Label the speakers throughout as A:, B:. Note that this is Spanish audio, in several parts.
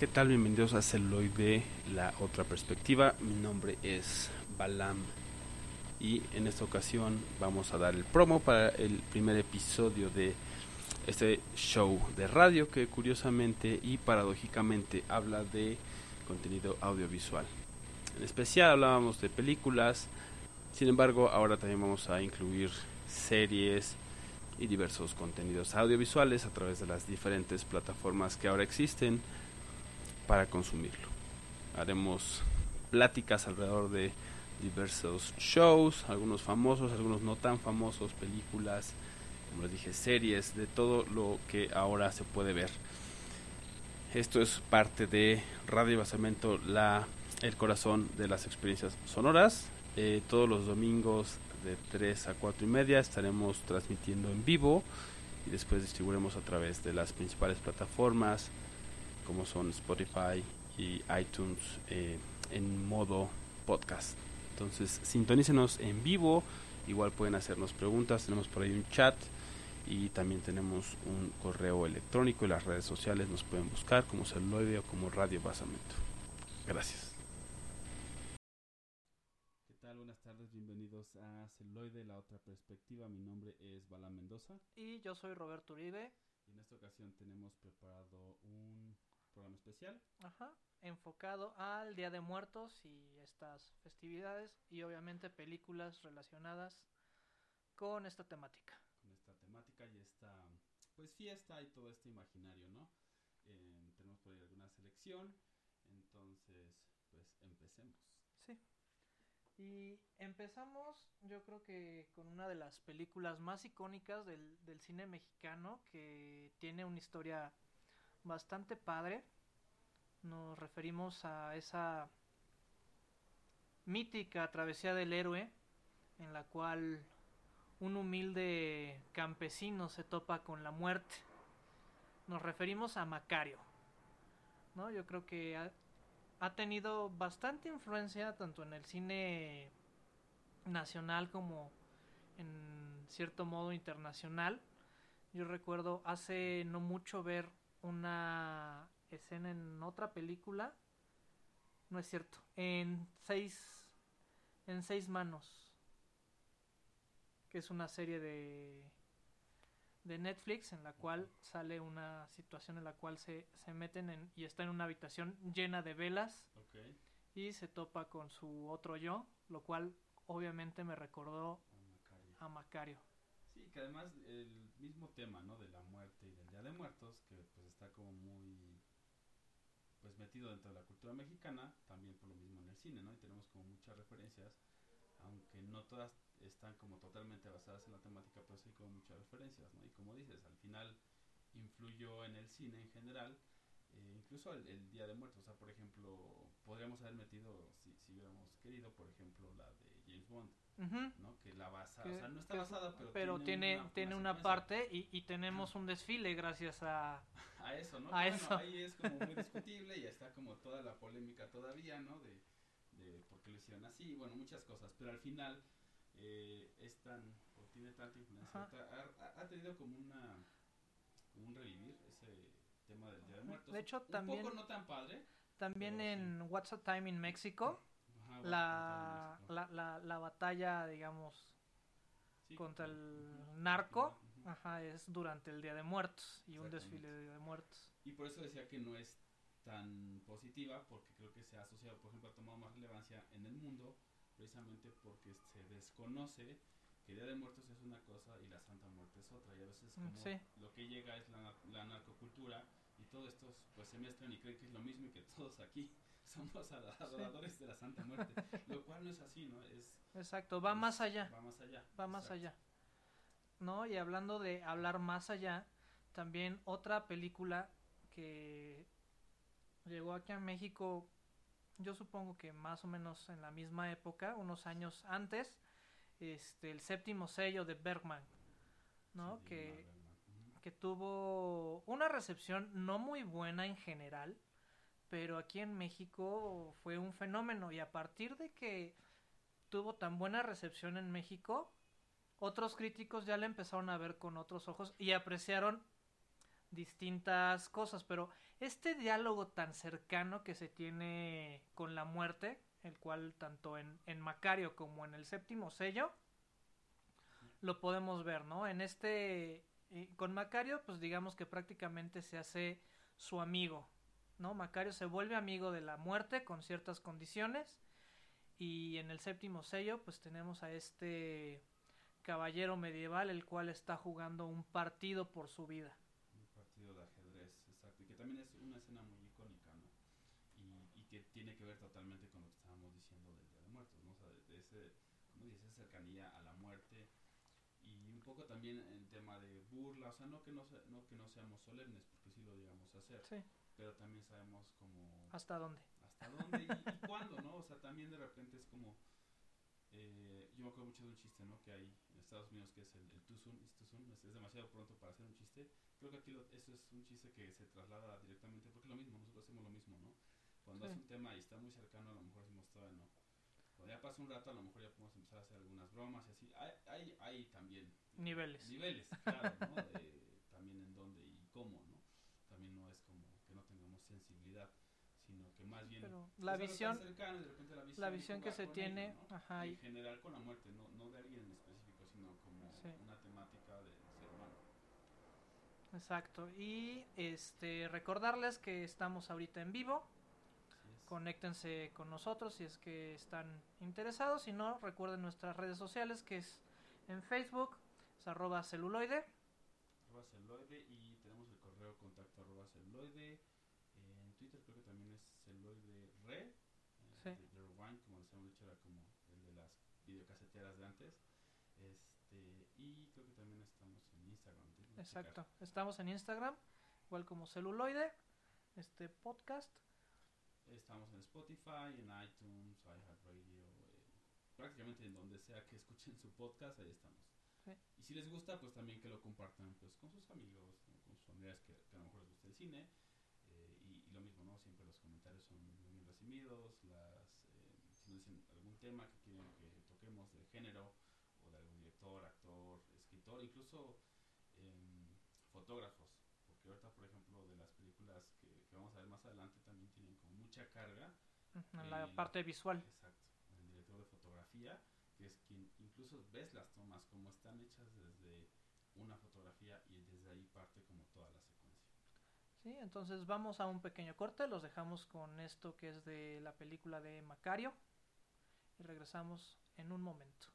A: ¿Qué tal? Bienvenidos a Celoide, la otra perspectiva. Mi nombre es Balam y en esta ocasión vamos a dar el promo para el primer episodio de este show de radio que curiosamente y paradójicamente habla de contenido audiovisual. En especial hablábamos de películas, sin embargo ahora también vamos a incluir series y diversos contenidos audiovisuales a través de las diferentes plataformas que ahora existen para consumirlo. Haremos pláticas alrededor de diversos shows, algunos famosos, algunos no tan famosos, películas, como les dije, series, de todo lo que ahora se puede ver. Esto es parte de Radio Basamento, la, el corazón de las experiencias sonoras. Eh, todos los domingos de 3 a 4 y media estaremos transmitiendo en vivo y después distribuiremos a través de las principales plataformas como son Spotify y iTunes eh, en modo podcast. Entonces, sintonícenos en vivo. Igual pueden hacernos preguntas. Tenemos por ahí un chat y también tenemos un correo electrónico y las redes sociales nos pueden buscar como celuloide o como Radio Basamento. Gracias. ¿Qué tal? Buenas tardes, bienvenidos a Celuloide, la otra perspectiva. Mi nombre es Bala Mendoza.
B: Y yo soy Roberto Uribe.
A: Y en esta ocasión tenemos preparado un programa especial.
B: Ajá, enfocado al Día de Muertos y estas festividades y obviamente películas relacionadas con esta temática.
A: Con esta temática y esta pues fiesta y todo este imaginario, ¿no? Eh, tenemos por ahí alguna selección, entonces pues empecemos.
B: Sí. Y empezamos yo creo que con una de las películas más icónicas del, del cine mexicano que tiene una historia bastante padre. Nos referimos a esa mítica travesía del héroe en la cual un humilde campesino se topa con la muerte. Nos referimos a Macario. ¿no? Yo creo que ha, ha tenido bastante influencia tanto en el cine nacional como en cierto modo internacional. Yo recuerdo hace no mucho ver una escena en otra película. No es cierto. En seis. En seis manos. Que es una serie de. de Netflix en la cual sale una situación en la cual se, se meten en, y está en una habitación llena de velas.
A: Okay.
B: Y se topa con su otro yo. Lo cual obviamente me recordó
A: a Macario.
B: a Macario.
A: Sí, que además el mismo tema, ¿no? De la muerte y del De Muertos, que pues está como muy pues metido dentro de la cultura mexicana, también por lo mismo en el cine, ¿no? Y tenemos como muchas referencias, aunque no todas están como totalmente basadas en la temática, pero sí como muchas referencias, ¿no? Y como dices, al final influyó en el cine en general, eh, incluso el, el, Día de Muertos, o sea, por ejemplo, podríamos haber metido, si, si hubiéramos querido, por ejemplo, la de James Bond,
B: Uh -huh.
A: ¿no? Que la basa,
B: que,
A: o sea, no está
B: que,
A: basada, pero,
B: pero tiene, tiene una, tiene una parte y, y tenemos un desfile gracias a...
A: A eso, ¿no?
B: A
A: bueno,
B: eso.
A: ahí es como muy discutible y está como toda la polémica todavía, ¿no? De, de por qué lo hicieron así, bueno, muchas cosas, pero al final eh, es tan, o tiene tanta influencia, ha, ha, tenido como una, como un revivir ese tema del Día de Muertos.
B: De hecho,
A: un
B: también...
A: poco no tan padre.
B: También en sí. What's Up Time in Mexico
A: Ajá,
B: la, la, la, la, batalla, digamos, sí, contra el narco, ajá, es durante el Día de Muertos y un desfile de Día de Muertos.
A: Y por eso decía que no es tan positiva, porque creo que se ha asociado, por ejemplo, ha tomado más relevancia en el mundo, precisamente porque se desconoce que el Día de Muertos es una cosa y la Santa Muerte es otra, y a veces como
B: sí.
A: lo que llega es la, la narcocultura y todo esto pues se mezclan y creen que es lo mismo y que todos aquí somos adoradores sí. de la Santa Muerte, lo cual no es así, ¿no? Es
B: Exacto, va
A: es,
B: más allá.
A: Va más allá.
B: Va más
A: exacto.
B: allá. No, y hablando de hablar más allá, también otra película que llegó aquí a México, yo supongo que más o menos en la misma época, unos años antes, este el séptimo sello de Bergman, ¿no?
A: Sí,
B: que
A: Bergman.
B: Que tuvo una recepción no muy buena en general, pero aquí en México fue un fenómeno y a partir de que tuvo tan buena recepción en México, otros críticos ya la empezaron a ver con otros ojos y apreciaron distintas cosas, pero este diálogo tan cercano que se tiene con la muerte, el cual tanto en, en Macario como en el séptimo sello, lo podemos ver, ¿no? En este, eh, con Macario, pues digamos que prácticamente se hace su amigo, ¿no? Macario se vuelve amigo de la muerte con ciertas condiciones y en el séptimo sello pues tenemos a este caballero medieval el cual está jugando un partido por su vida.
A: Un partido de ajedrez, exacto, y que también es una escena muy icónica, ¿no? Y, y que tiene que ver totalmente con lo que estábamos diciendo del Día de Muertos, ¿no? O sea, de, ese, ¿cómo dice? Esa cercanía a la muerte y un poco también en tema de burla, o sea, no que no, no que no seamos solemnes, porque sí lo llegamos a hacer,
B: Sí.
A: Pero también sabemos como
B: ¿Hasta dónde?
A: hasta dónde y, y cuándo, ¿no? O sea, también de repente es como, eh, yo me acuerdo mucho de un chiste, ¿no? Que hay en Estados Unidos que es el, el too soon, is too soon, es, es demasiado pronto para hacer un chiste. Creo que aquí lo- eso es un chiste que se traslada directamente, porque es lo mismo, nosotros hacemos lo mismo, ¿no? Cuando
B: Sí.
A: es un tema y está muy cercano, a lo mejor decimos todavía no. Cuando ya pasa un rato, a lo mejor ya podemos empezar a hacer algunas bromas y así. Hay, hay, hay también
B: Niveles.
A: niveles, claro, ¿no? De, también en dónde y cómo, ¿no? También no es como que no tengamos sensibilidad, sino que más bien
B: Pero la visión,
A: cercano de repente la visión,
B: la visión que se tiene,
A: ello, ¿no?
B: ajá,
A: en general con la muerte, no, no de alguien en específico, sino como
B: Sí.
A: una temática del ser humano.
B: exacto. Y este recordarles que estamos ahorita en vivo. Conéctense con nosotros si es que están interesados. Si no, recuerden nuestras redes sociales que es en Facebook, es arroba celuloide.
A: arroba celuloide y tenemos el correo contacto arroba celuloide. En Twitter creo que también es eh,
B: Sí.
A: como les hemos dicho, era como el de las videocaseteras de antes. Este, y creo que también estamos en Instagram. que checar.
B: Exacto. Estamos en Instagram, igual como celuloide, este podcast.
A: Estamos en Spotify, en iTunes, iHeartRadio, eh, prácticamente en donde sea que escuchen su podcast, ahí estamos.
B: Sí.
A: Y si les gusta, pues también que lo compartan pues con sus amigos, con sus familiares que, que a lo mejor les gusta el cine. eh, y, y lo mismo, ¿no? Siempre los comentarios son muy recibidos. Las, eh, si nos dicen algún tema que quieren que toquemos de género, o de algún director, actor, escritor, incluso em, fotógrafos. Porque ahorita, por ejemplo, de las películas que, que vamos a ver más adelante, también tienen como mucha carga
B: En la
A: Y-
B: parte visual.
A: Exacto, el director de fotografía, que es quien incluso ves las tomas como están hechas desde una fotografía y desde ahí parte como toda la secuencia.
B: Sí, entonces vamos a un pequeño corte. Los dejamos con esto que es de la película de Macario. Y regresamos en un momento.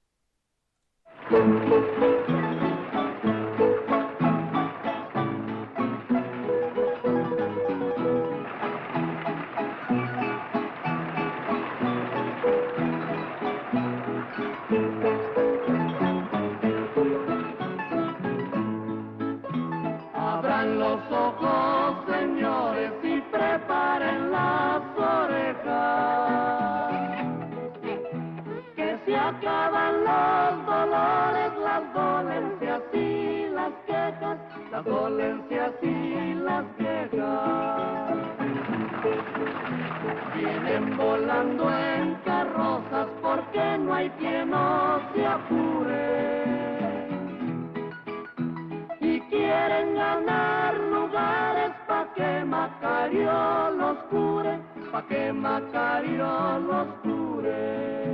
C: Los dolores, las dolencias y las quejas, las dolencias y las quejas. Vienen volando en carrozas porque no hay quien no se apure y quieren ganar lugares pa' que Macario los cure, pa' que Macario los cure.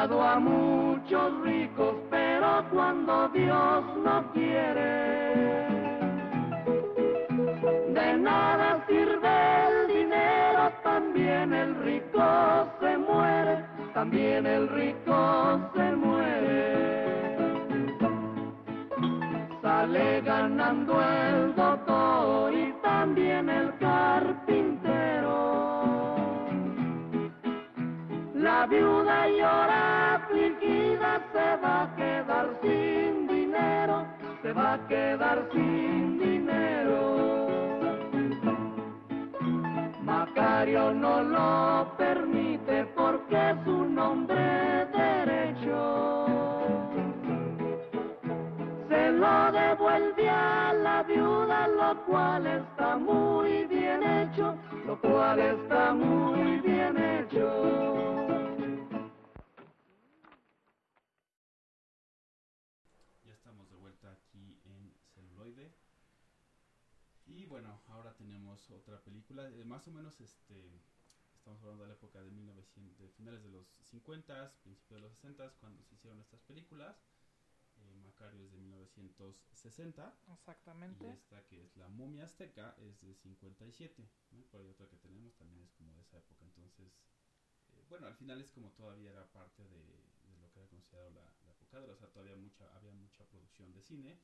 C: Curado a muchos ricos, pero cuando Dios no quiere, de nada sirve el dinero, también el rico se muere, también el rico se muere. Sale ganando el doctor y también el La viuda llora afligida, se va a quedar sin dinero, se va a quedar sin dinero. Macario no lo permite porque es un hombre derecho. lo devuelve a la viuda, lo cual está muy bien hecho, lo cual está muy bien hecho.
A: Otra película, eh, más o menos este estamos hablando de la época de 1900, de finales de los 50, principios de los 60 cuando se hicieron estas películas. Eh, Macario es de 1960 y
B: Exactamente.
A: esta que es la momia azteca es de 57. ¿no? Por ahí otra que tenemos también es como de esa época. Entonces, eh, bueno, al final es como todavía era parte de, de lo que era considerado la, la época de, o sea, todavía mucha, había mucha producción de cine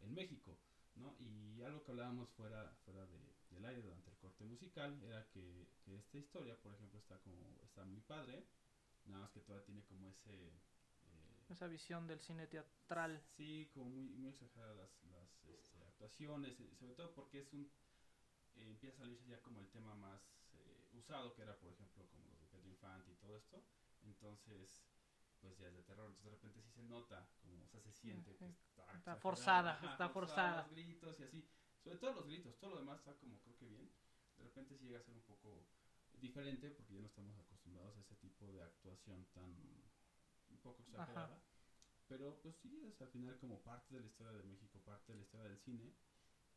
A: en México, ¿no? Y algo que hablábamos fuera, fuera de, del aire durante el corte musical era que, que esta historia, por ejemplo, está como, está muy padre, nada más que todavía tiene como ese... eh,
B: Esa visión del cine teatral.
A: Sí, como muy, muy exageradas las, las este, actuaciones, eh, sobre todo porque es un... eh, empieza a salirse ya como el tema más eh, usado, que era, por ejemplo, como los de Pedro Infante y todo esto. Entonces, pues ya es de terror. Entonces, de repente sí se nota, como, o sea, se siente que
B: Ujú.
A: está...
B: Está forzada, está forzada.
A: Los gritos y así. Sobre todo los gritos, todo lo demás está como creo que bien. De repente sí llega a ser un poco diferente porque ya no estamos acostumbrados a ese tipo de actuación tan un poco exagerada. Pero pues sí, es al final como parte de la historia de México, parte de la historia del cine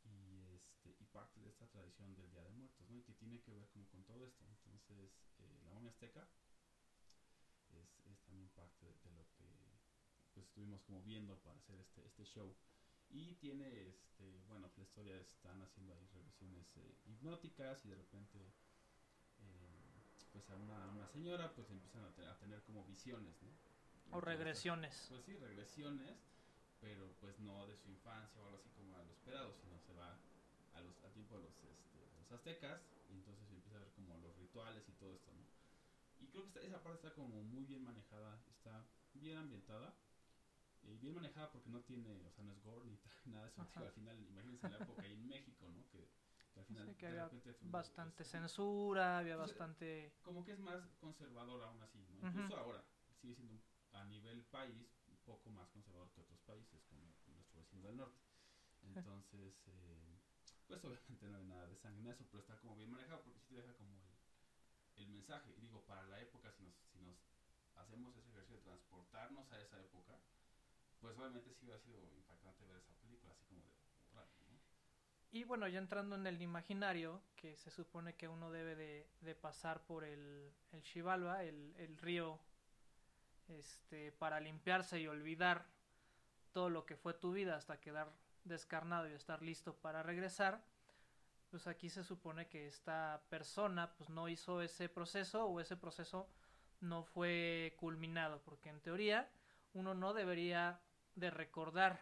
A: y este y parte de esta tradición del Día de Muertos, ¿no? Y que tiene que ver como con todo esto. Entonces, eh, la momia azteca es, es también parte de, de lo que pues estuvimos como viendo para hacer este, este show. Y tiene, este, bueno, la historia están haciendo ahí regresiones eh, hipnóticas y de repente eh, pues a una, a una señora pues empiezan a, te- a tener como visiones, ¿no?
B: O regresiones.
A: pues sí, regresiones, pero pues no de su infancia o algo así como a lo esperado, sino se va a los, al tiempo de los, este, los aztecas y entonces empieza a ver como los rituales y todo esto, ¿no? Y creo que esta- esa parte está como muy bien manejada, está bien ambientada y bien manejada porque no tiene, o sea, no es gore ni nada de eso, digo, al final, imagínense la época ahí en México, ¿no? Que, que al final
B: Sí, que
A: de
B: había
A: repente
B: Bastante censura, había bastante...
A: como que es más conservador aún así, ¿no? Incluso ahora sigue siendo a nivel país un poco más conservador que otros países, como nuestro vecino del norte. Entonces, eh, pues obviamente no hay nada de sangre en eso, pero está como bien manejado porque sí te deja como el, el mensaje. Y digo, para la época, si nos, si nos hacemos ese ejercicio de transportarnos a esa época, pues obviamente sí hubiera sido impactante ver esa película, así como de.
B: Y bueno, ya entrando en el imaginario, que se supone que uno debe de, de pasar por el, el Xibalba, el, el río, este, para limpiarse y olvidar todo lo que fue tu vida hasta quedar descarnado y estar listo para regresar, pues aquí se supone que esta persona pues no hizo ese proceso o ese proceso no fue culminado, porque en teoría uno no debería de recordar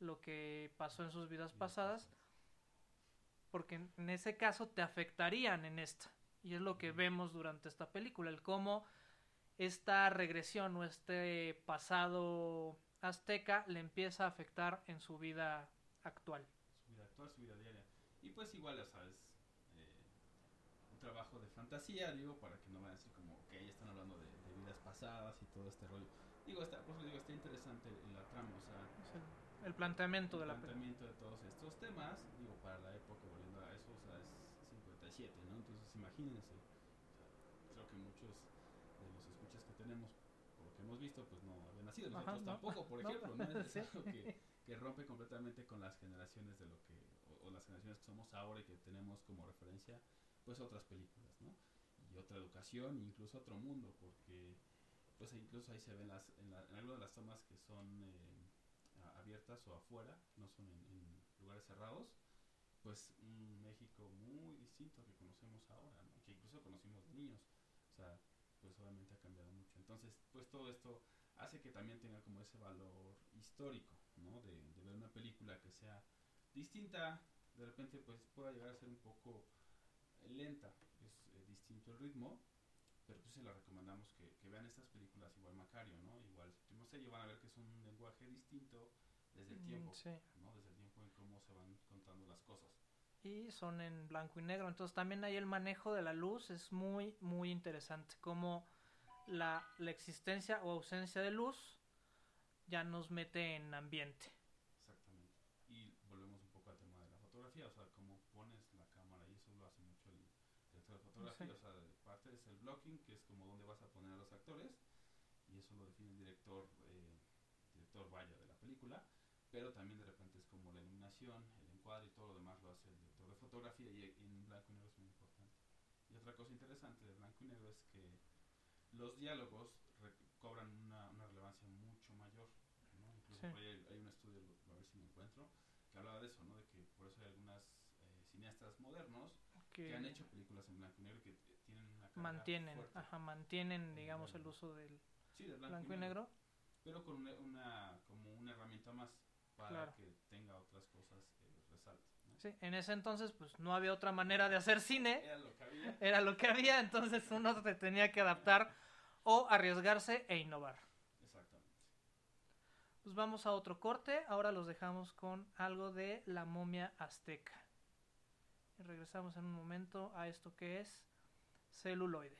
B: lo que pasó en sus vidas pasadas, porque en- ese caso te afectarían en esta. Y es lo que vemos durante esta película, el cómo esta regresión o este pasado azteca le empieza a afectar en su vida actual.
A: su vida actual, su vida diaria. Y pues igual, ya sabes, eh, un trabajo de fantasía, digo, para que no vayan a decir como que ya están hablando de, de vidas pasadas y todo este rollo. Digo, está, por eso digo, está interesante la trama, o sea,
B: el, el planteamiento de
A: el
B: la película.
A: planteamiento de todos estos temas, digo, para la época, volviendo a eso, o sea, es 57, ¿no? Entonces imagínense, o sea, creo que muchos de los escuchas que tenemos, por lo que hemos visto, pues no habían nacido,
B: Ajá,
A: nosotros
B: no.
A: tampoco, por ejemplo, ¿no? Es algo que, que rompe completamente con las generaciones de lo que, o, o las generaciones que somos ahora y que tenemos como referencia, pues otras películas, ¿no? Y otra educación, incluso otro mundo, porque pues incluso ahí se ven las, en, la- en algunas de las tomas que son eh, abiertas o afuera, no son en, lugares cerrados, pues un México muy distinto que conocemos ahora, que incluso conocimos de niños, o sea, pues obviamente ha cambiado mucho. Entonces, pues todo esto hace que también tenga como ese valor histórico, ¿no? De, de ver una película que sea distinta, de repente pues pueda llegar a ser un poco lenta, es eh, distinto el ritmo, pero pues se la recomendamos que, que vean estas películas igual Macario, ¿no? Igual no sé, van a ver que es un lenguaje distinto desde el
B: Mm,
A: tiempo,
B: sí.
A: ¿no? Desde el tiempo en cómo se van contando las cosas.
B: y son en blanco y negro. Entonces también ahí el manejo de la luz es muy, muy interesante. Como la, la existencia o ausencia de luz ya nos mete en ambiente.
A: fotografía, o sea, cómo pones la cámara, y eso lo hace mucho el director de fotografía,
B: Sí.
A: o sea, de parte es el blocking, que es como dónde vas a poner a los actores, y eso lo define el director, eh, director vaya de la película, pero también de repente es como la iluminación, el encuadre y todo lo demás lo hace el director de fotografía, y, y en blanco y negro es muy importante. Y otra cosa interesante de blanco y negro es que los diálogos cobran una, una relevancia mucho mayor. ¿no? Incluso
B: Sí.
A: por ahí hay, hay un estudio, a ver si lo encuentro, que hablaba de eso, ¿no? de que por eso hay algunas eh, cineastas modernos que,
B: Que
A: han hecho películas en blanco y negro que
B: mantienen,
A: fuerte.
B: ajá, mantienen, digamos, el uso del
A: Sí, de
B: blanco y negro.
A: Pero con una, una- como una herramienta más para
B: Claro.
A: que tenga otras cosas que resalten. ¿no?
B: Sí, en ese entonces, pues no había otra manera de hacer cine.
A: Era lo que había.
B: era lo que había, entonces uno se tenía que adaptar o arriesgarse e innovar.
A: Exactamente.
B: Pues vamos a otro corte, ahora los dejamos con algo de la momia azteca. Y regresamos en un momento a esto que es celuloide.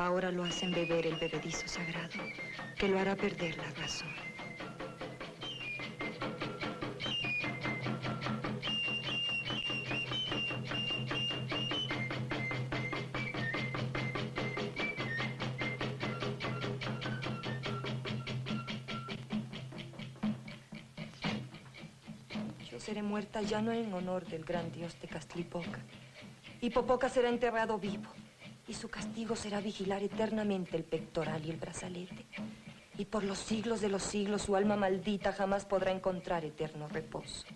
D: Ahora lo hacen beber el bebedizo sagrado, que lo hará perder la razón. Yo seré muerta ya no en honor del gran dios de Castlipoca. Y Popoca será enterrado vivo. Y su castigo será vigilar eternamente el pectoral y el brazalete. Y por los siglos de los siglos su alma maldita jamás podrá encontrar eterno reposo.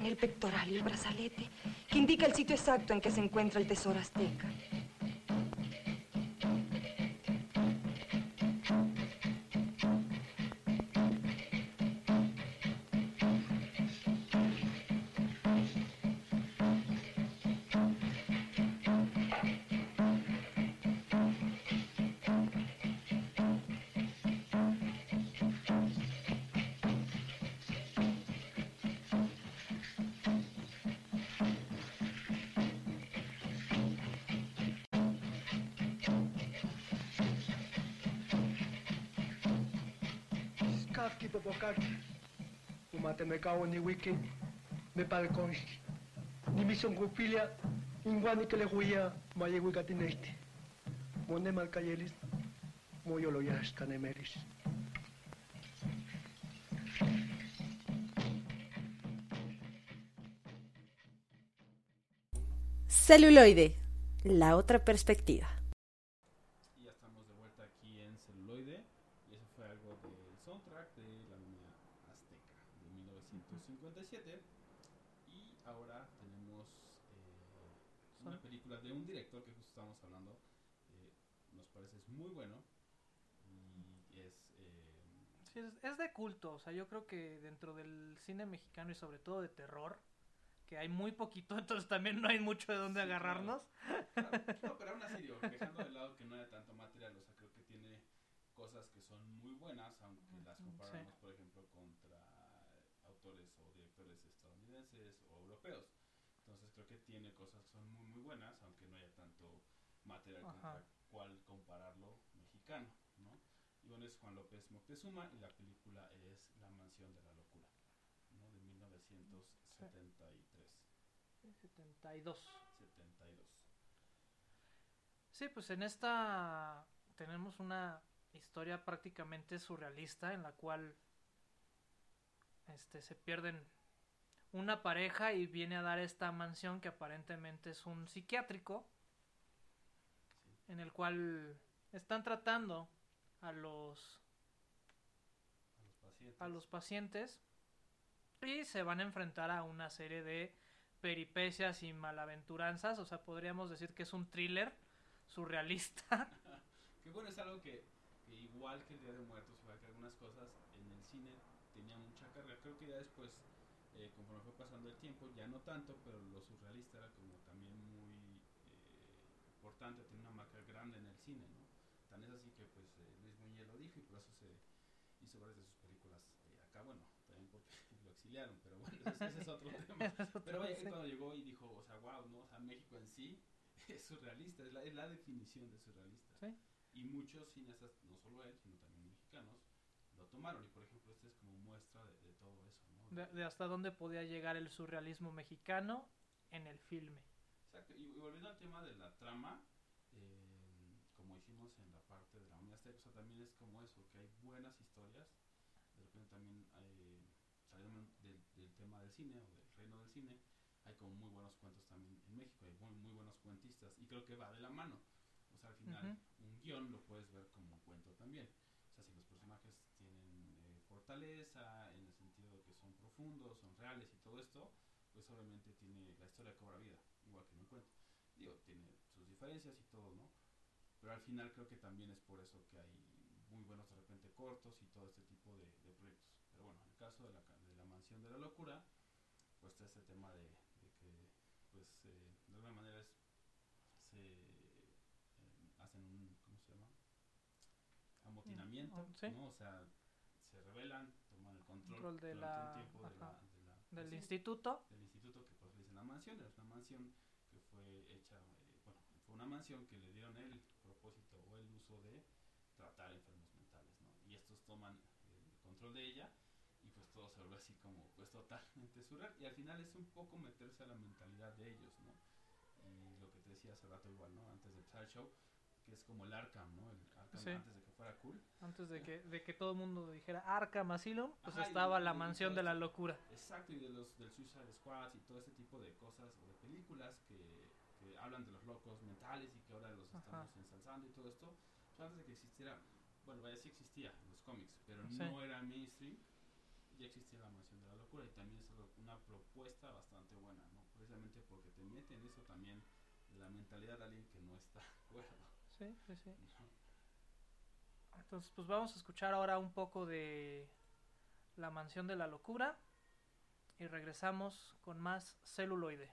D: Tocan el pectoral y el brazalete, que indica el sitio exacto en que se encuentra el tesoro azteca.
E: Cago ni wiki. Me palconski. Ni mi son gupilia. Ingwani que le huía. Maye wigatinesti. Mone malcayelis. Moyo lo yas canemeris.
F: Celuloide, la otra perspectiva.
A: Y ya estamos de vuelta aquí en celuloide. Y eso fue algo del soundtrack de la línea azteca de 1957. Y ahora tenemos eh, una película de un director que justo estamos hablando. eh, nos parece es muy bueno. Y es. eh,
B: Sí, es, de culto, o sea, yo creo que dentro del cine mexicano y sobre todo de terror, que hay muy poquito, entonces también no hay mucho de dónde
A: Sí,
B: agarrarnos.
A: Claro, no, pero aún así, digo, dejando de lado que no haya tanto material, o sea, creo que tiene cosas que son muy buenas, aunque las
B: sí.
A: comparamos, por ejemplo, contra autores o directores estadounidenses o europeos. Entonces creo que tiene cosas que son muy, muy buenas, aunque no haya tanto material contra
B: Ajá.
A: cuál compararlo mexicano, bueno, es Juan López Moctezuma y la película es La Mansión de la Locura, ¿no? De 1973.
B: 72.
A: 72.
B: Sí, pues en esta tenemos una historia prácticamente surrealista en la cual este se pierden una pareja y viene a dar esta mansión que aparentemente es un psiquiátrico
A: Sí.
B: en el cual están tratando a los
A: A los pacientes.
B: a los pacientes y se van a enfrentar a una serie de peripecias y malaventuranzas, o sea, podríamos decir que es un thriller surrealista.
A: Que bueno, es algo que, que igual que el Día de Muertos, igual que algunas cosas en el cine tenía mucha carga. Creo que ya después, eh, conforme fue pasando el tiempo, ya no tanto, pero lo surrealista era como también muy eh, importante, tiene una marca grande en el cine, ¿no? Tan es así que pues eh, Luis Buñuel lo dijo y por eso se hizo varias de sus películas eh, acá, bueno, también porque lo exiliaron, pero bueno, ese, ese es otro tema. Pero él cuando llegó y dijo, o sea, wow, ¿no? O sea, México en sí es surrealista, es la, es la definición de surrealista.
B: Sí.
A: Y muchos cineastas, no solo él, sino también mexicanos, lo tomaron. Y por ejemplo, este es como muestra de, de todo eso, ¿no?
B: De, de hasta dónde podía llegar el surrealismo mexicano en el filme.
A: Exacto. Y, y volviendo al tema de la trama, en la parte de la Unidad Azteca, o sea, también es como eso, que hay buenas historias. De repente también, eh, saliendo del, del tema del cine o del reino del cine, hay como muy buenos cuentos también en México, hay muy, muy buenos cuentistas. Y creo que va de la mano. O sea, al final, un guion lo puedes ver como un cuento también. O sea, si los personajes tienen eh, fortaleza, en el sentido de que son profundos, son reales y todo esto, pues obviamente tiene la historia cobra vida, igual que en un cuento. Digo, tiene sus diferencias y todo, ¿no? Pero al final creo que también es por eso que hay muy buenos de repente cortos y todo este tipo de, de proyectos. Pero bueno, en el caso de la, de la mansión de la locura, pues está este tema de, de que, pues, eh, de alguna manera es, se eh, hacen un, ¿cómo se llama? Amotinamiento,
B: Mm, sí.
A: ¿no? O sea, se rebelan, toman el control,
B: Control de
A: durante
B: la-
A: un tiempo de la, de la-
B: Del
A: pues
B: instituto.
A: del instituto que pues le dicen la mansión, es una mansión que fue hecha, eh, bueno, fue una mansión que le dieron el propósito o el uso de tratar enfermos mentales, ¿no? Y estos toman el control de ella y pues todo se vuelve así como pues totalmente surreal y al final es un poco meterse a la mentalidad de ellos, ¿no? Y lo que te decía hace rato igual, ¿no? Antes de empezar el show, que es como el Arkham, ¿no? El Arkham
B: Sí.
A: antes de que fuera cool.
B: Antes de que, de que todo el mundo dijera Arkham Asylum, pues
A: Ajá,
B: estaba la
A: y- y
B: mansión de la locura.
A: Exacto, y de los del Suicide Squad y todo ese tipo de cosas o de películas que, que hablan de los locos mentales y que ahora los
B: Ajá.
A: estamos ensalzando y todo esto, pues antes de que existiera, bueno, vaya sí existía en los cómics, pero
B: Sí.
A: no era mainstream. ya existía la mansión de la locura y también es una propuesta bastante buena, ¿no? Precisamente porque te mete en eso también de la mentalidad de alguien que no está de acuerdo.
B: Sí, sí, sí. Entonces, pues vamos a escuchar ahora un poco de La mansión de la locura y regresamos con más celuloide.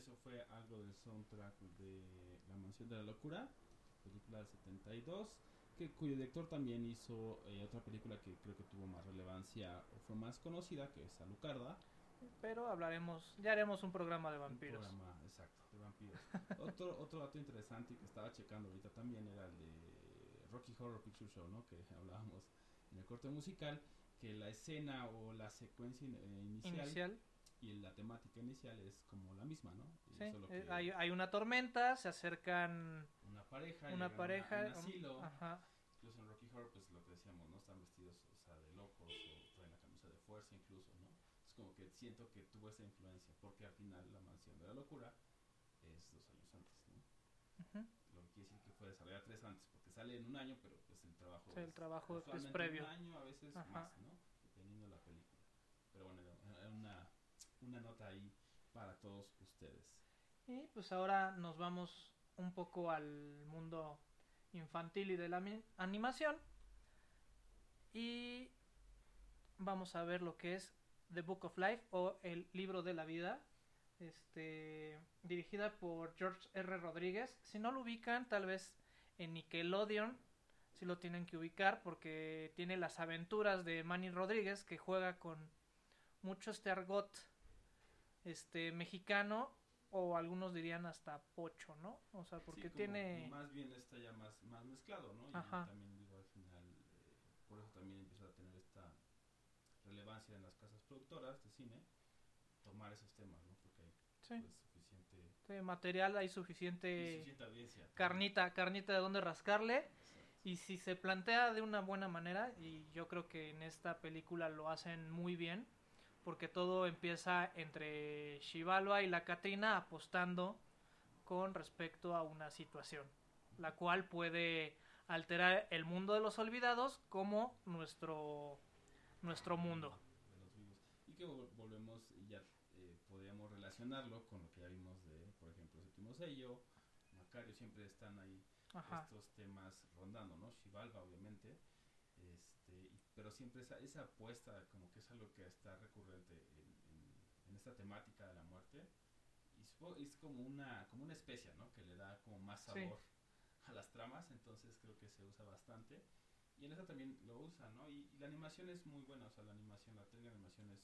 A: eso fue algo del soundtrack de La Mansión de la Locura, película del 72, que, cuyo director también hizo eh, otra película que creo que tuvo más relevancia o fue más conocida, que es Alucarda.
B: Pero hablaremos, ya haremos un programa de vampiros.
A: Un programa, exacto, de vampiros. otro, otro dato interesante que estaba checando ahorita también era el de Rocky Horror Picture Show, ¿no? Que hablábamos en el corte musical, que la escena o la secuencia eh, inicial,
B: Inicial.
A: Y la temática inicial es como la misma, ¿no?
B: Sí,
A: solo
B: eh,
A: que
B: hay, hay una tormenta, se acercan
A: una pareja,
B: una
A: llegan a
B: pareja.
A: un asilo,
B: Ajá.
A: incluso en Rocky Horror, pues lo que decíamos, ¿no? Están vestidos, o sea, de locos o traen la camisa de fuerza incluso, ¿no? Es como que siento que tuvo esa influencia, porque al final la mansión de la locura es dos años antes, ¿no?
B: ujú.
A: Lo que quiere decir que fue desarrollada tres antes, porque sale en un año, pero pues el trabajo,
B: Sí, el trabajo es previo.
A: Un año, a veces
B: Ajá.
A: más, ¿no? Dependiendo de la película. Pero bueno, una, nota ahí para todos ustedes.
B: Y pues ahora nos vamos un poco al mundo infantil y de la animación. Y vamos a ver lo que es The Book of Life o El libro de la vida. Este, dirigida por George R. Rodríguez. Si no lo ubican, tal vez en Nickelodeon si lo tienen que ubicar porque tiene las aventuras de Manny Rodríguez que juega con mucho este argot este mexicano o algunos dirían hasta pocho, ¿no? O sea, porque
A: Sí, como-
B: tiene
A: Más bien está ya más, más mezclado, ¿no? Y
B: Ajá.
A: también digo al final, eh, por eso también empieza a tener esta relevancia en las casas productoras de cine, tomar esos temas, ¿no? Porque hay
B: sí,
A: pues, suficiente,
B: de material hay suficiente
A: suficiente audiencia.
B: carnita, carnita de donde rascarle
A: Exacto.
B: y si se plantea de una buena manera y yo creo que en esta película lo hacen muy bien porque todo empieza entre Shivalba y la Catrina apostando con respecto a una situación, la cual puede alterar el mundo de los olvidados como nuestro nuestro mundo.
A: De los vivos digamos, ya eh, podríamos relacionarlo con lo que ya vimos de, por ejemplo, Séptimo Sello, Macario, siempre están ahí
B: Ajá.
A: estos temas rondando, ¿no? Xibalba, obviamente, este, pero siempre esa, esa apuesta como que es algo que está recurrente en, en- en esta temática de la muerte, y es como una, como una especia, ¿no? Que le da como más
B: Sí.
A: sabor a las tramas, entonces creo que se usa bastante. Y en esa también lo usa, ¿no? Y, y la animación es muy buena, o sea, la animación, la técnica de animación es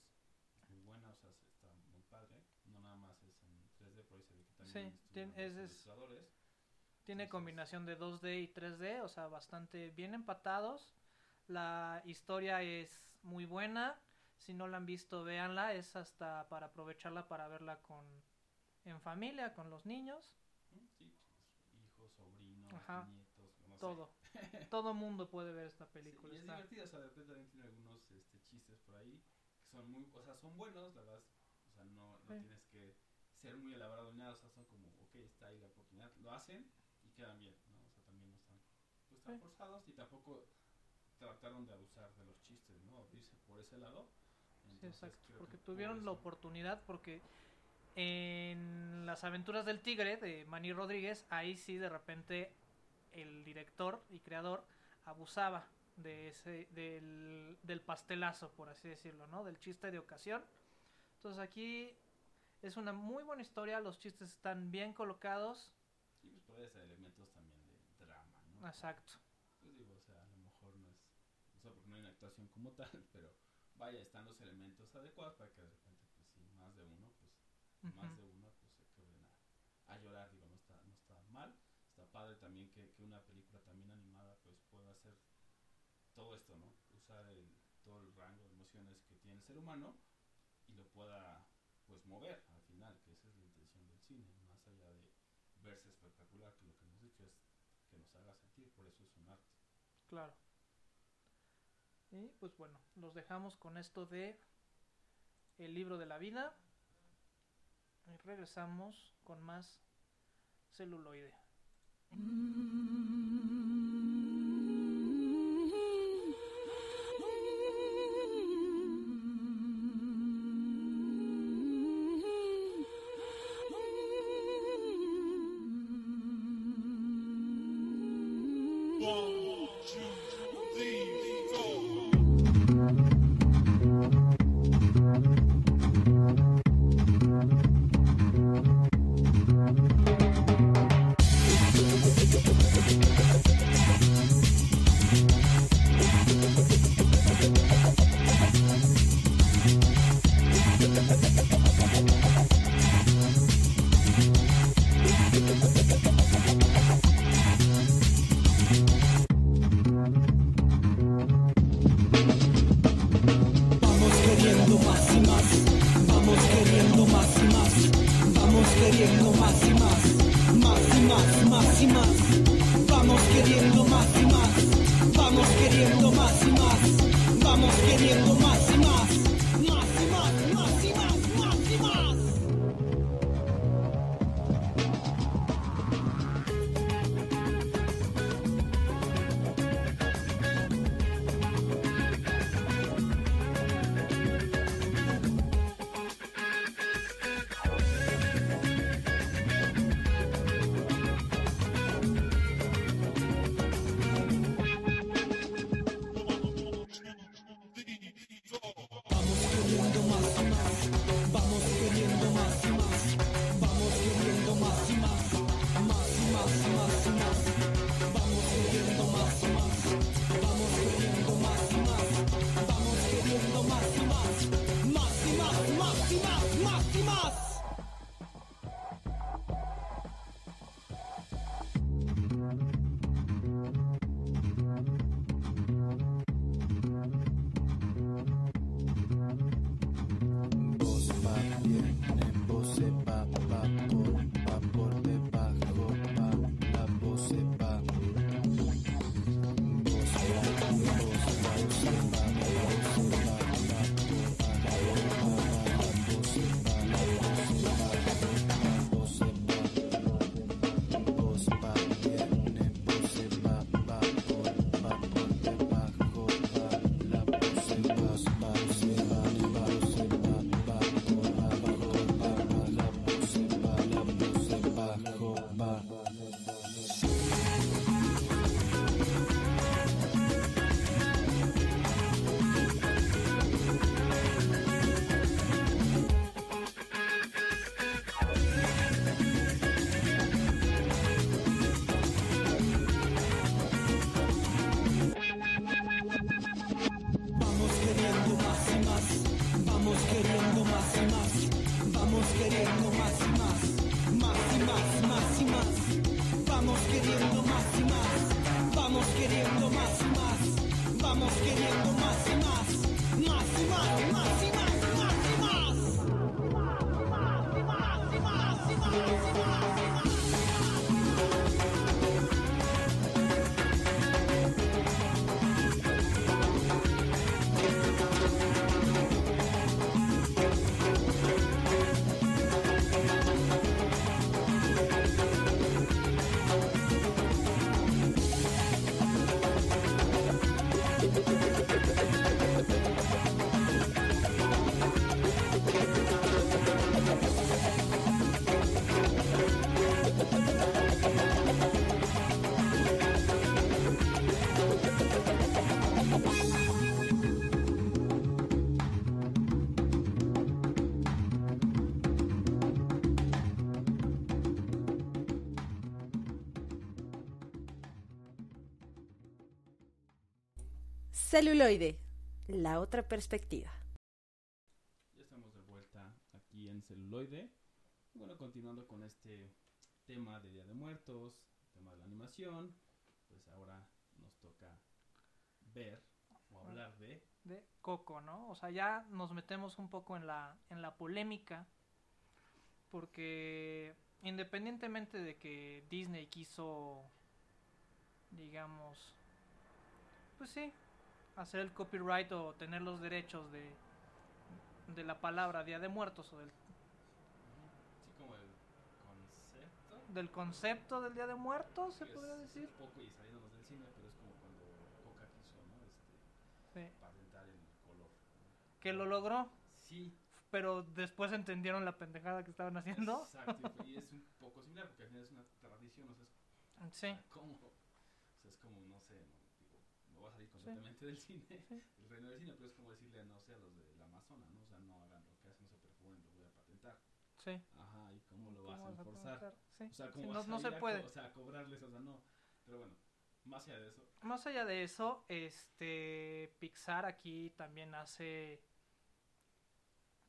A: muy buena, o sea, se- está muy padre. No nada más es en 3D, por ahí se ve que también
B: Sí, es- es-. Tiene
A: Entonces-
B: combinación de 2D y 3D, o sea, bastante bien empatados. La historia es muy buena. Si no la han visto, véanla. Es hasta para aprovecharla para verla con en familia, con los niños.
A: Sí, pues, hijos, sobrinos,
B: Ajá.
A: nietos, no sé.
B: Todo. Todo mundo puede ver esta
A: Sí,
B: película.
A: y es
B: está-
A: divertida, o sea, de repente también tiene algunos este, chistes por ahí que son muy, o sea, son buenos, la verdad, o sea, no, no
B: Sí.
A: tienes que ser muy elaborado ni nada, o sea, son como, ok, está ahí la oportunidad, lo hacen y quedan bien, ¿no? O sea, también no están, pues, tan
B: Sí.
A: forzados y tampoco trataron de abusar de los chistes, ¿no? Irse por ese lado.
B: Sí, exacto. Porque
A: que por
B: tuvieron la oportunidad, porque en las aventuras del tigre de Manny Rodríguez, ahí sí de repente el director y creador abusaba de ese del, del pastelazo, por así decirlo, ¿no? Del chiste de ocasión. Entonces aquí es una muy buena historia, los chistes están bien colocados.
A: Sí, pues puede ser elementos también de drama, ¿no?
B: Exacto.
A: Pues digo, o sea, a lo mejor no es, o sea, porque no hay una actuación como tal, pero vaya, están los elementos adecuados para que de repente, pues sí, más de uno, pues más de uno, pues se queden a, a llorar, digo, no está, no está mal, está padre también que, que una película también animada, pues pueda hacer todo esto, ¿no? Usar el, todo el rango de emociones que tiene el ser humano y lo pueda, pues mover al final, que esa es la intención del cine, más allá de verse espectacular, que lo que hemos dicho es que nos haga sentir, por eso es un arte.
B: Claro. Y pues bueno, los dejamos con esto de El libro de la vida. Y regresamos con más celuloide.
F: Celuloide, la otra perspectiva.
A: Ya estamos de vuelta aquí en celuloide. Bueno, continuando con este tema de Día de Muertos, tema de la animación, pues ahora nos toca ver o hablar de
B: de Coco, ¿no? O sea, ya nos metemos un poco en la, en la polémica, porque independientemente de que Disney quiso, digamos, pues sí, hacer el copyright o tener los derechos de, de la palabra Día de Muertos o del,
A: sí como el concepto.
B: del concepto del Día de Muertos, se podría decir.
A: Un poco y saliéndonos del cine, pero es como cuando Coca quiso, ¿no? Este,
B: Sí.
A: patentar el color. ¿no?
B: Que lo logró,
A: Sí,
B: pero después entendieron la pendejada que estaban haciendo.
A: Exacto, y es un poco similar porque al final es una tradición, o sea, es
B: Sí,
A: como, o sea, es como, no sé, no, del cine,
B: Sí.
A: del reino del cine, pero es como decirle, no sé, a los del Amazonas, ¿no? O sea, no hagan lo que hacen, no se perfumen, lo voy a patentar.
B: sí.
A: Ajá, ¿y cómo lo
B: ¿Cómo
A: vas a enforzar?
B: Sí,
A: O sea, ¿cómo
B: no,
A: vas a
B: no se
A: a co-
B: puede.
A: o sea, a cobrarles, o sea, no. Pero bueno, más allá de eso,
B: Más allá de eso, este Pixar aquí también hace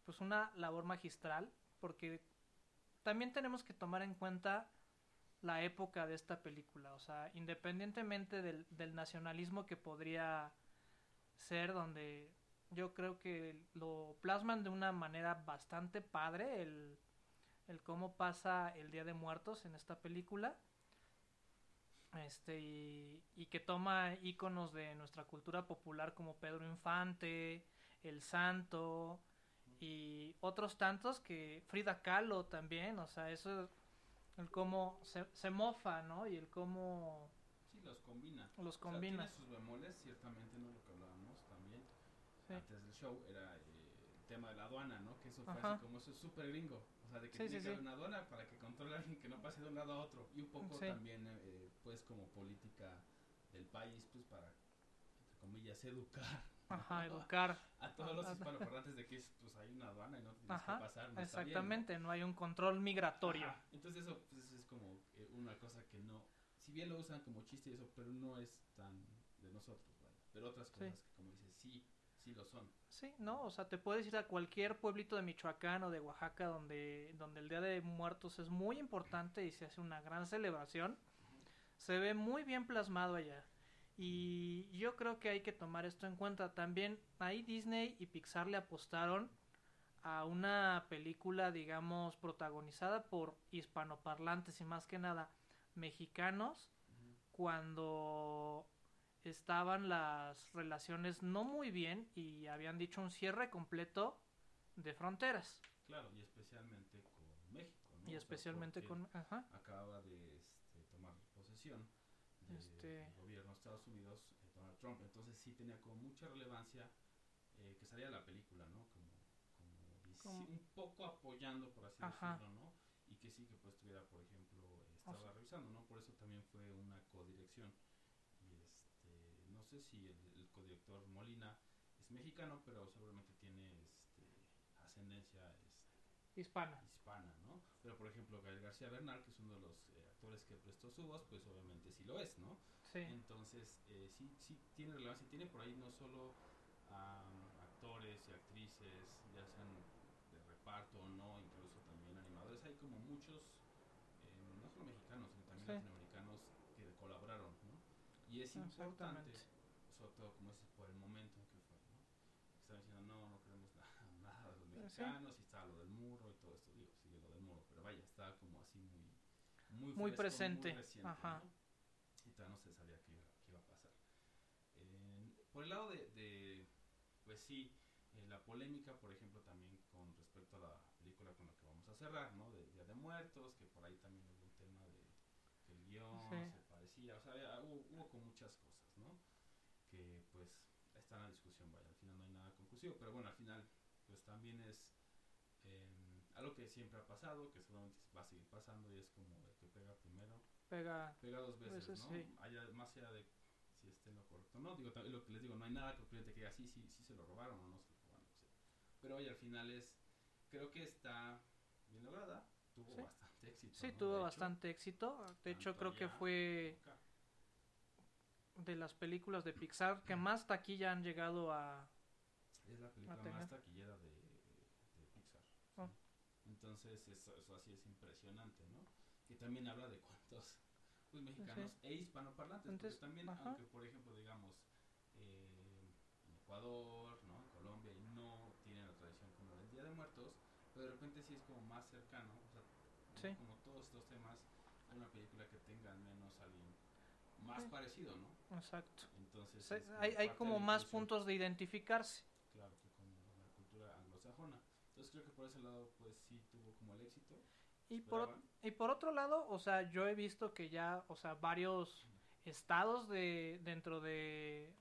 B: pues una labor magistral porque también tenemos que tomar en cuenta la época de esta película, o sea, independientemente del, nacionalismo que podría ser donde yo creo que lo plasman de una manera bastante padre el, cómo pasa el Día de Muertos en esta película este y, que toma íconos de nuestra cultura popular como Pedro Infante, El Santo y otros tantos que Frida Kahlo también, o sea, eso el cómo se, se mofa, ¿no? Y el cómo
A: sí, los combina.
B: los
A: O sea,
B: combina.
A: tiene sus bemoles, ciertamente, ¿no? Lo que hablábamos también.
B: Sí.
A: antes del show era eh, el tema de la aduana, ¿no? Que eso fue
B: Ajá.
A: así como eso es súper gringo. O sea, de que
B: Sí,
A: tiene
B: sí,
A: que haber una aduana para que controle a alguien que no pase de un lado a otro. Y un poco también, eh, pues, como política del país, pues, para, entre comillas, educar
B: Ajá, educar.
A: a todos los hispanoparlantes de que, pues, hay una aduana y no tienes
B: Ajá,
A: que pasar. No está bien, ¿no?
B: exactamente, no hay un control migratorio.
A: Ajá. Entonces eso pues, es como eh, una cosa que no, si bien lo usan como chiste y eso, pero no es tan de nosotros. Pero otras
B: Sí.
A: cosas que como dices, sí, sí lo son.
B: Sí, no, o sea, te puedes ir a cualquier pueblito de Michoacán o de Oaxaca donde, donde el Día de Muertos es muy importante y se hace una gran celebración. Se ve muy bien plasmado allá. Y yo creo que hay que tomar esto en cuenta. También ahí Disney y Pixar le apostaron a una película, digamos, protagonizada por hispanoparlantes y más que nada mexicanos cuando estaban las relaciones no muy bien y habían dicho un cierre completo de fronteras.
A: Claro, y especialmente con México,
B: y especialmente con ajá,
A: acababa de este, tomar posesión
B: Este-
A: gobierno de Estados Unidos, eh, Donald Trump. Entonces sí tenía como mucha relevancia eh, que salía la película, ¿no? Como, como,
B: Como-
A: un poco apoyando, por así
B: Ajá.
A: decirlo, ¿no? Y que sí que pues tuviera, por ejemplo, eh,
B: O
A: estaba
B: sea-
A: revisando, ¿no? Por eso también fue una codirección. Y este, no sé si el, el codirector Molina es mexicano, pero seguramente tiene este, ascendencia este,
B: hispana.
A: hispana, ¿no? Pero por ejemplo, Gael García Bernal, que es uno de los eh, actores que prestó su voz, pues obviamente sí lo es, ¿no?
B: Sí,
A: Entonces, eh, sí, sí tiene relevancia, tiene por ahí no solo am, actores y actrices, ya sean de reparto o no, incluso también animadores, hay como muchos, eh, no solo mexicanos, sino también
B: Sí.
A: latinoamericanos que colaboraron, ¿no? Y es importante, sobre todo como es por el momento en que fue, ¿no? Estaban diciendo, no, no queremos nada, nada de los
B: Sí.
A: mexicanos, y estaba lo del muro y todo esto, digo, sigue lo del muro, pero vaya, estaba como así muy, muy,
B: Muy
A: fresco,
B: presente,
A: reciente,
B: ajá.
A: ¿no? Y todavía no se sabía qué iba, qué iba a pasar. Eh, por el lado de, de, pues sí, eh, la polémica, por ejemplo, también con respecto a la película con la que vamos a cerrar, ¿no? De Día de Muertos, que por ahí también hubo un tema de que el guion
B: Sí.
A: se parecía, o sea, hubo, hubo con muchas cosas, ¿no? Que pues está en la discusión, vaya, al final no hay nada conclusivo, pero bueno, al final pues también es algo que siempre ha pasado, que seguramente va a seguir pasando y es como el que pega primero,
B: Pega.
A: pega dos veces,
B: Veces,
A: ¿no?
B: sí.
A: Allá- más allá de si esté lo correcto, ¿no? Digo, también lo que les digo, no hay nada que diga sí, sí, sí se lo robaron o no se lo robaron, no sé. Pero hoy al final es, creo que está bien lograda, tuvo
B: Sí.
A: bastante éxito.
B: Sí,
A: ¿no?
B: tuvo
A: De hecho,
B: bastante éxito. De hecho, creo que fue
A: acá.
B: de las películas de Pixar que más taquilla han llegado a...
A: Es la película más taquillera de. Entonces, eso, eso así es impresionante, ¿no? Que también habla de cuántos pues, mexicanos e hispanoparlantes.
B: Entonces,
A: porque también,
B: ajá.
A: aunque por ejemplo, digamos, eh, en Ecuador, ¿no? En Colombia, y no tienen la tradición como del Día de Muertos, pero de repente sí es como más cercano, o sea.
B: Sí.
A: como todos estos temas, una película que tenga al menos alguien más
B: Sí.
A: parecido, ¿no?
B: Exacto.
A: Entonces,
B: Se-
A: como
B: hay, hay como más puntos de identificarse.
A: Claro, que con la cultura anglosajona. Entonces creo que por ese lado, pues sí tuvo como el éxito.
B: Y por, y por otro lado, o sea, yo he visto que ya, o sea, varios estados de dentro de,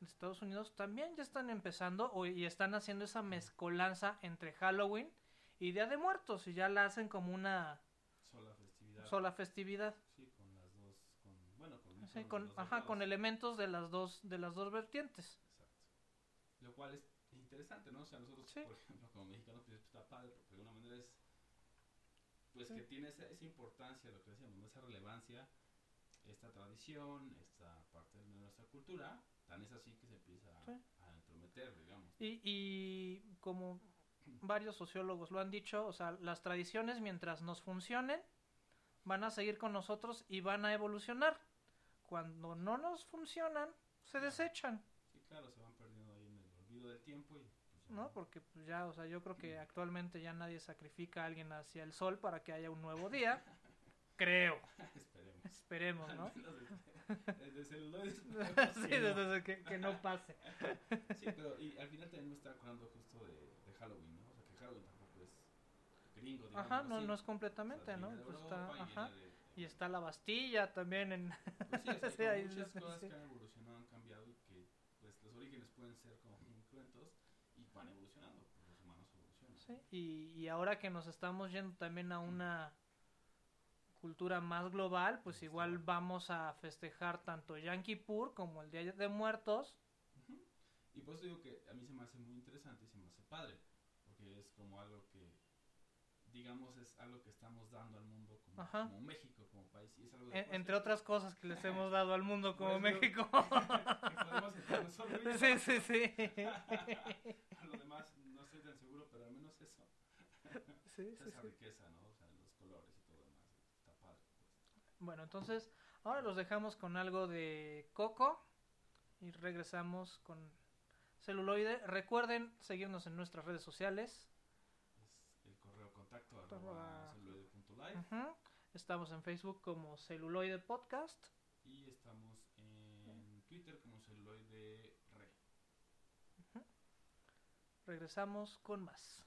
B: de Estados Unidos también ya están empezando o, y están haciendo esa mezcolanza entre Halloween y Día de Muertos y ya la hacen como una
A: Sola festividad.
B: sola festividad.
A: Sí, con las dos, con, bueno, con,
B: Sí,
A: con
B: ajá, con elementos de las dos de las dos vertientes.
A: Exacto. Lo cual es interesante, ¿no? O sea, nosotros,
B: Sí.
A: por ejemplo, como mexicanos, pues está padre, porque de alguna manera es, pues
B: Sí.
A: que tiene esa, esa importancia, lo que decíamos, esa relevancia, esta tradición, esta parte de nuestra cultura, tan es así que se empieza a,
B: Sí.
A: a entrometer, digamos.
B: Y, y como varios sociólogos lo han dicho, o sea, las tradiciones mientras nos funcionen van a seguir con nosotros y van a evolucionar. Cuando no nos funcionan, se desechan,
A: Sí, claro, se van perdiendo ahí en el olvido del tiempo y
B: ¿no? Porque pues, ya, o sea, yo creo que actualmente ya nadie sacrifica a alguien hacia el sol para que haya un nuevo día. Creo,
A: Esperemos.
B: esperemos, ¿no?
A: Desde, celuloides,
B: sí, desde que, que no pase.
A: Sí, pero y al final también me acordando justo de, de Halloween, ¿no? O sea, que Halloween tampoco es gringo, digamos
B: Ajá, no,
A: así.
B: no es
A: O sea,
B: completamente, ¿no? Pues está,
A: y
B: ajá.
A: de-
B: Y está la Bastilla también en...
A: Pues sí, o sea,
B: Sí,
A: como
B: ahí
A: muchas cosas que han evolucionado, han cambiado y que pues los orígenes pueden ser como muy cruentos y van evolucionando, pues los humanos evolucionan.
B: Sí, y, y ahora que nos estamos yendo también a una cultura más global, pues igual vamos a festejar tanto Yankee Pur como el Día de Muertos.
A: Y por eso digo que a mí se me hace muy interesante y se me hace padre, porque es como algo que, digamos, es algo que estamos dando al mundo como, México, como país. Y es algo
B: en-
A: fuerza
B: entre otras cosas que les hemos dado al mundo como
A: Por eso-
B: México.
A: que
B: sí, sí, sí.
A: A lo demás no estoy tan seguro, pero al menos
B: Sí, sí,
A: esa
B: sí.
A: riqueza, ¿no? O sea, los colores y todo demás, está padre. pues.
B: Bueno, entonces ahora los dejamos con algo de Coco y regresamos con celuloide. Recuerden seguirnos en nuestras redes sociales.
A: Es el correo contacto
B: Arroba-
A: celuloide.live
B: Ujú. Estamos en Facebook como celuloide podcast.
A: y estamos en Twitter como celuloide re.
B: Regresamos con más.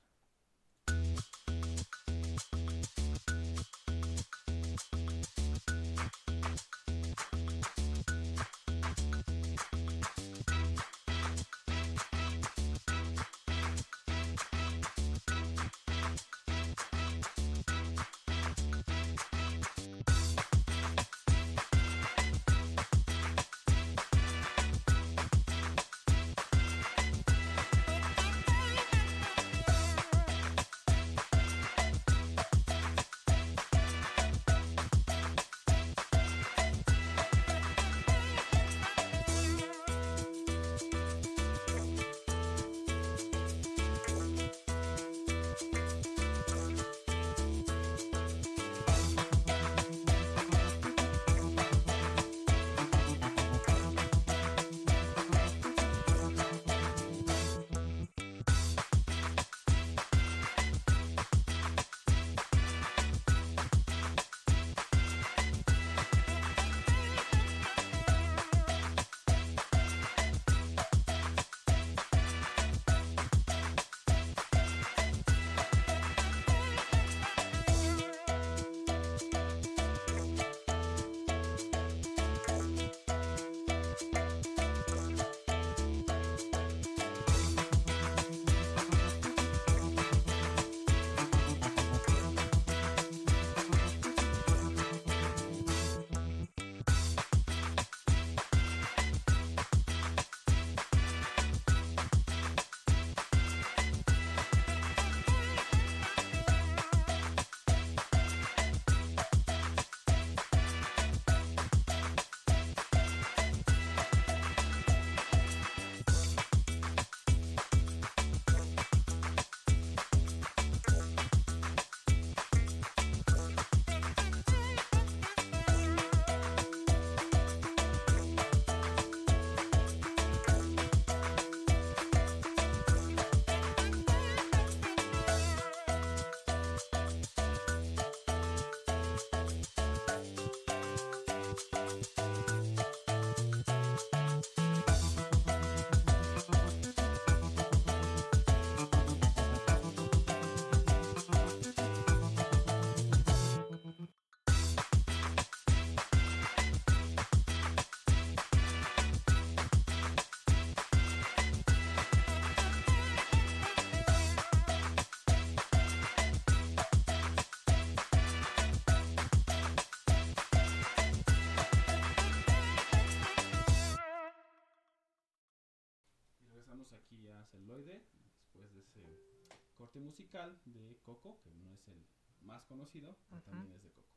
A: Aquí a Celoide, después de ese corte musical de Coco, que no es el más conocido, pero
B: Ujú.
A: también es de Coco.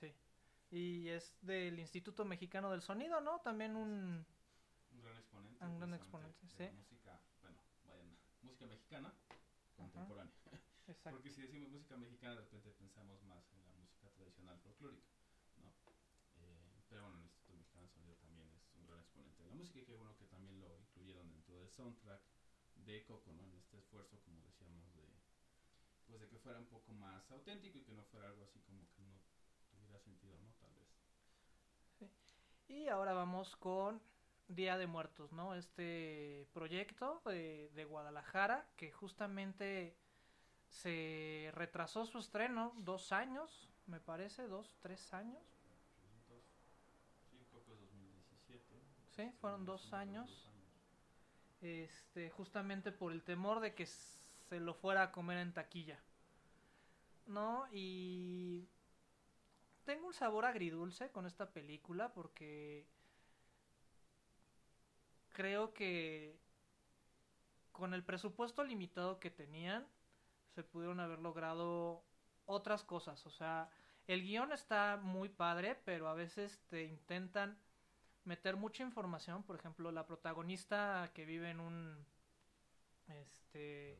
B: Sí. Y es del Instituto Mexicano del Sonido, ¿no? También un...
A: Un gran exponente.
B: Un gran exponente, sí.
A: música, bueno, vayan, música mexicana contemporánea.
B: Exacto.
A: Porque si decimos música mexicana, de repente pensamos más en la música tradicional folclórica, ¿no? Eh, pero bueno, el Instituto Mexicano de Sonido también es un gran exponente de la música y qué bueno que también lo incluyeron dentro del soundtrack de Coco, ¿no? En este esfuerzo, como decíamos, de pues de que fuera un poco más auténtico y que no fuera algo así como que no tuviera sentido, ¿no? Tal vez.
B: Y ahora vamos con Día de Muertos, ¿no? Este proyecto de, de Guadalajara que justamente se retrasó su estreno dos años, me parece, dos, tres años.
A: Sí, Coco es 2017.
B: Sí, fueron dos años. Este, justamente por el temor de que se lo fuera a comer en taquilla. ¿No? Y tengo un sabor agridulce con esta película porque creo que con el presupuesto limitado que tenían se pudieron haber logrado otras cosas. O sea, el guion está muy padre, pero a veces te intentan meter mucha información. Por ejemplo, la protagonista que vive en un este